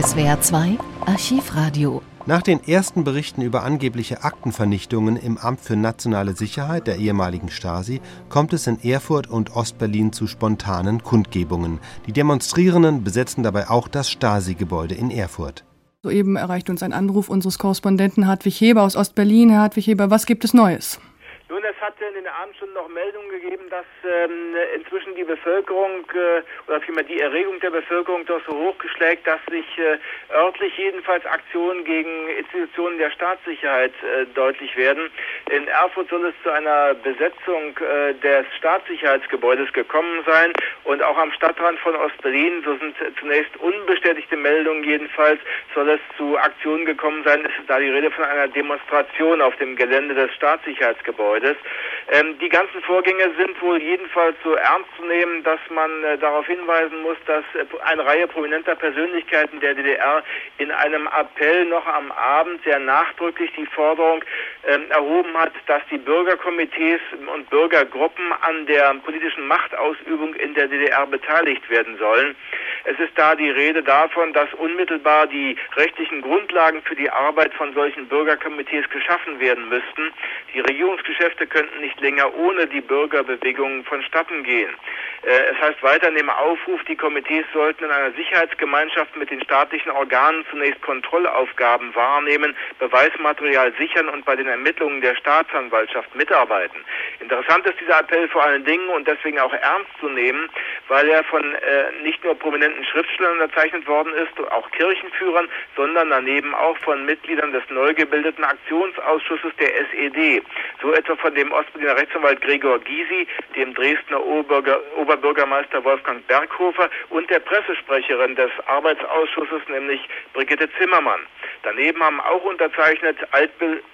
SWR 2 Archivradio. Nach den ersten Berichten über angebliche Aktenvernichtungen im Amt für nationale Sicherheit der ehemaligen Stasi kommt es in Erfurt und Ostberlin zu spontanen Kundgebungen. Die Demonstrierenden besetzen dabei auch das Stasi-Gebäude in Erfurt. Soeben erreicht uns ein Anruf unseres Korrespondenten Hartwig Heber aus Ostberlin. Herr Hartwig Heber, was gibt es Neues? Es hatte in den Abendstunden noch Meldungen gegeben, dass ähm, inzwischen die Bevölkerung äh, oder vielmehr die Erregung der Bevölkerung doch so hochgeschlägt, dass sich äh, örtlich jedenfalls Aktionen gegen Institutionen der Staatssicherheit äh, deutlich werden. In Erfurt soll es zu einer Besetzung äh, des Staatssicherheitsgebäudes gekommen sein und auch am Stadtrand von Ostberlin, so sind zunächst unbestätigte Meldungen jedenfalls, soll es zu Aktionen gekommen sein. Es ist da die Rede von einer Demonstration auf dem Gelände des Staatssicherheitsgebäudes. Ähm, die ganzen Vorgänge sind wohl jedenfalls so ernst zu nehmen, dass man äh, darauf hinweisen muss, dass äh, eine Reihe prominenter Persönlichkeiten der DDR in einem Appell noch am Abend sehr nachdrücklich die Forderung ähm, erhoben hat, dass die Bürgerkomitees und Bürgergruppen an der politischen Machtausübung in der DDR beteiligt werden sollen. Es ist da die Rede davon, dass unmittelbar die rechtlichen Grundlagen für die Arbeit von solchen Bürgerkomitees geschaffen werden müssten. Die Regierungsgeschäfte könnten nicht länger ohne die Bürgerbewegung vonstatten gehen. Äh, es heißt weiter in dem Aufruf, die Komitees sollten in einer Sicherheitsgemeinschaft mit den staatlichen Organen zunächst Kontrollaufgaben wahrnehmen, Beweismaterial sichern und bei den Ermittlungen der Staatsanwaltschaft mitarbeiten. Interessant ist dieser Appell vor allen Dingen und deswegen auch ernst zu nehmen, weil er von äh, nicht nur prominenten Schriftstellern unterzeichnet worden ist, auch Kirchenführern, sondern daneben auch von Mitgliedern des neu gebildeten Aktionsausschusses der SED. So etwa von dem Ostberliner Rechtsanwalt Gregor Gysi, dem Dresdner Oberbürger, Oberbürgermeister Wolfgang Berghofer und der Pressesprecherin des Arbeitsausschusses, nämlich Brigitte Zimmermann. Daneben haben auch unterzeichnet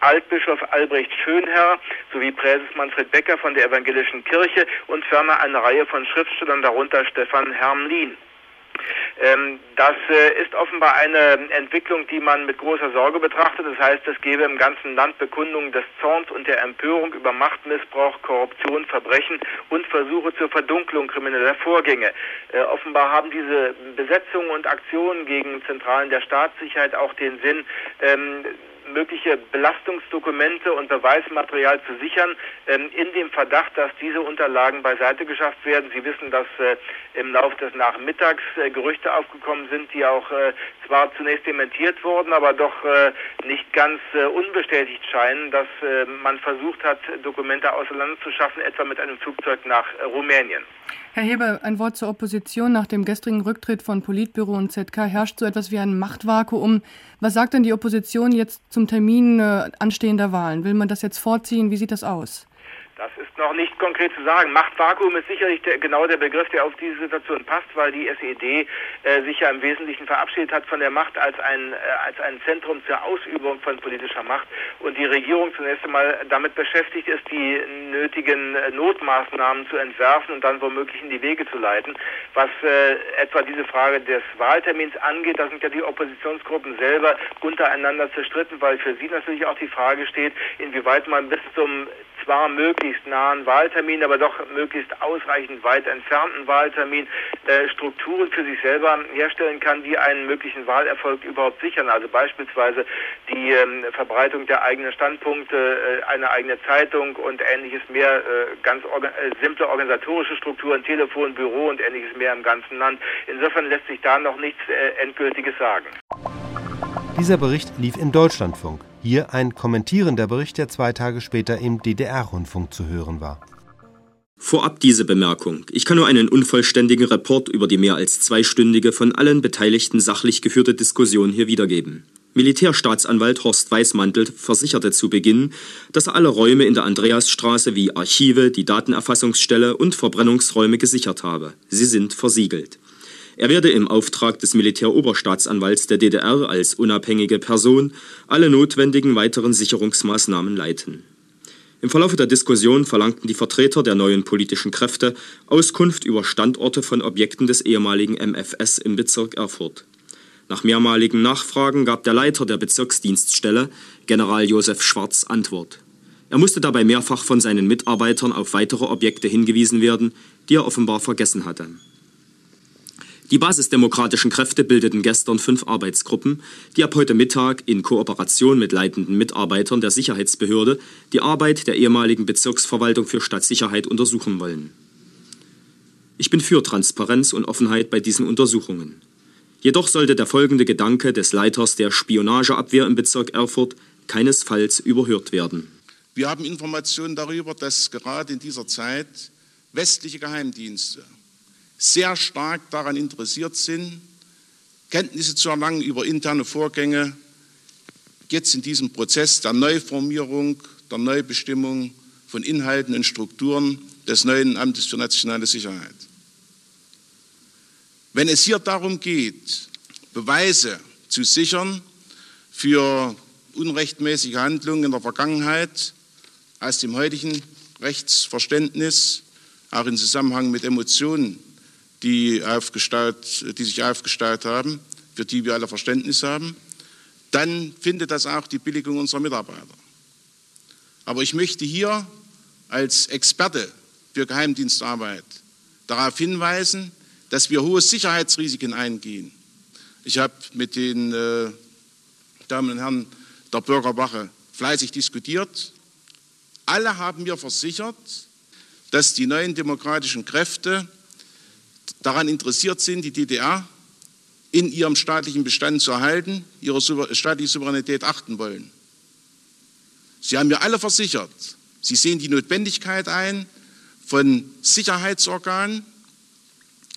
Altbischof Albrecht Schönherr sowie Präses Manfred Becker von der Evangelischen Kirche und ferner eine Reihe von Schriftstellern, darunter Stefan Hermlin. Ähm, das äh, ist offenbar eine Entwicklung, die man mit großer Sorge betrachtet. Das heißt, es gäbe im ganzen Land Bekundungen des Zorns und der Empörung über Machtmissbrauch, Korruption, Verbrechen und Versuche zur Verdunklung krimineller Vorgänge. Äh, offenbar haben diese Besetzungen und Aktionen gegen Zentralen der Staatssicherheit auch den Sinn, ähm, mögliche Belastungsdokumente und Beweismaterial zu sichern, ähm, in dem Verdacht, dass diese Unterlagen beiseite geschafft werden. Sie wissen, dass äh, im Laufe des Nachmittags äh, Gerüchte aufgekommen sind, die auch äh, zwar zunächst dementiert wurden, aber doch nicht ganz unbestätigt scheinen, dass man versucht hat, Dokumente außer Land zu schaffen, etwa mit einem Flugzeug nach Rumänien. Herr Heber, ein Wort zur Opposition. Nach dem gestrigen Rücktritt von Politbüro und ZK herrscht so etwas wie ein Machtvakuum. Was sagt denn die Opposition jetzt zum Termin äh, anstehender Wahlen? Will man das jetzt vorziehen? Wie sieht das aus? Das ist noch nicht konkret zu sagen. Machtvakuum ist sicherlich der, genau der Begriff, der auf diese Situation passt, weil die SED äh, sich ja im Wesentlichen verabschiedet hat von der Macht als ein, äh, als ein Zentrum zur Ausübung von politischer Macht und die Regierung zunächst einmal damit beschäftigt ist, die nötigen äh, Notmaßnahmen zu entwerfen und dann womöglich in die Wege zu leiten. Was äh, etwa diese Frage des Wahltermins angeht, da sind ja die Oppositionsgruppen selber untereinander zerstritten, weil für sie natürlich auch die Frage steht, inwieweit man bis zum zwar möglichst nahen Wahltermin, aber doch möglichst ausreichend weit entfernten Wahltermin äh, Strukturen für sich selber herstellen kann, die einen möglichen Wahlerfolg überhaupt sichern. Also beispielsweise die ähm, Verbreitung der eigenen Standpunkte, äh, eine eigene Zeitung und ähnliches mehr, äh, ganz orga äh, simple organisatorische Strukturen, Telefon, Büro und ähnliches mehr im ganzen Land. Insofern lässt sich da noch nichts äh, Endgültiges sagen. Dieser Bericht lief im Deutschlandfunk. Hier ein kommentierender Bericht, der zwei Tage später im DDR-Rundfunk zu hören war. Vorab diese Bemerkung. Ich kann nur einen unvollständigen Report über die mehr als zweistündige von allen Beteiligten sachlich geführte Diskussion hier wiedergeben. Militärstaatsanwalt Horst Weismantel versicherte zu Beginn, dass er alle Räume in der Andreasstraße wie Archive, die Datenerfassungsstelle und Verbrennungsräume gesichert habe. Sie sind versiegelt. Er werde im Auftrag des Militäroberstaatsanwalts der DDR als unabhängige Person alle notwendigen weiteren Sicherungsmaßnahmen leiten. Im Verlauf der Diskussion verlangten die Vertreter der neuen politischen Kräfte Auskunft über Standorte von Objekten des ehemaligen MFS im Bezirk Erfurt. Nach mehrmaligen Nachfragen gab der Leiter der Bezirksdienststelle, General Josef Schwarz, Antwort. Er musste dabei mehrfach von seinen Mitarbeitern auf weitere Objekte hingewiesen werden, die er offenbar vergessen hatte. Die basisdemokratischen Kräfte bildeten gestern fünf Arbeitsgruppen, die ab heute Mittag in Kooperation mit leitenden Mitarbeitern der Sicherheitsbehörde die Arbeit der ehemaligen Bezirksverwaltung für Stadtsicherheit untersuchen wollen. Ich bin für Transparenz und Offenheit bei diesen Untersuchungen. Jedoch sollte der folgende Gedanke des Leiters der Spionageabwehr im Bezirk Erfurt keinesfalls überhört werden. Wir haben Informationen darüber, dass gerade in dieser Zeit westliche Geheimdienste sehr stark daran interessiert sind, Kenntnisse zu erlangen über interne Vorgänge, jetzt in diesem Prozess der Neuformierung, der Neubestimmung von Inhalten und Strukturen des neuen Amtes für nationale Sicherheit. Wenn es hier darum geht, Beweise zu sichern für unrechtmäßige Handlungen in der Vergangenheit aus dem heutigen Rechtsverständnis, auch im Zusammenhang mit Emotionen, die, die sich aufgestaut haben, für die wir alle Verständnis haben, dann findet das auch die Billigung unserer Mitarbeiter. Aber ich möchte hier als Experte für Geheimdienstarbeit darauf hinweisen, dass wir hohe Sicherheitsrisiken eingehen. Ich habe mit den äh, Damen und Herren der Bürgerwache fleißig diskutiert. Alle haben mir versichert, dass die neuen demokratischen Kräfte daran interessiert sind, die DDR in ihrem staatlichen Bestand zu erhalten, ihre staatliche Souveränität achten wollen. Sie haben mir alle versichert, sie sehen die Notwendigkeit ein von Sicherheitsorganen,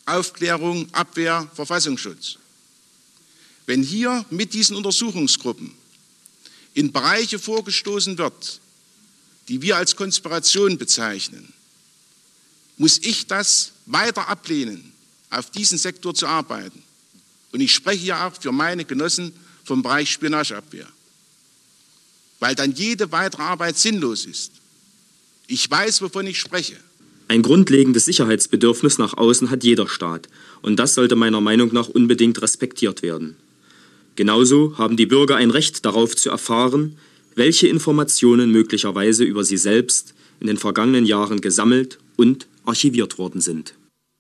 Aufklärung, Abwehr, Verfassungsschutz. Wenn hier mit diesen Untersuchungsgruppen in Bereiche vorgestoßen wird, die wir als Konspiration bezeichnen, muss ich das weiter ablehnen, auf diesen Sektor zu arbeiten. Und ich spreche ja auch für meine Genossen vom Bereich Spionageabwehr, weil dann jede weitere Arbeit sinnlos ist. Ich weiß, wovon ich spreche. Ein grundlegendes Sicherheitsbedürfnis nach außen hat jeder Staat, und das sollte meiner Meinung nach unbedingt respektiert werden. Genauso haben die Bürger ein Recht darauf zu erfahren, welche Informationen möglicherweise über sie selbst in den vergangenen Jahren gesammelt und archiviert worden sind.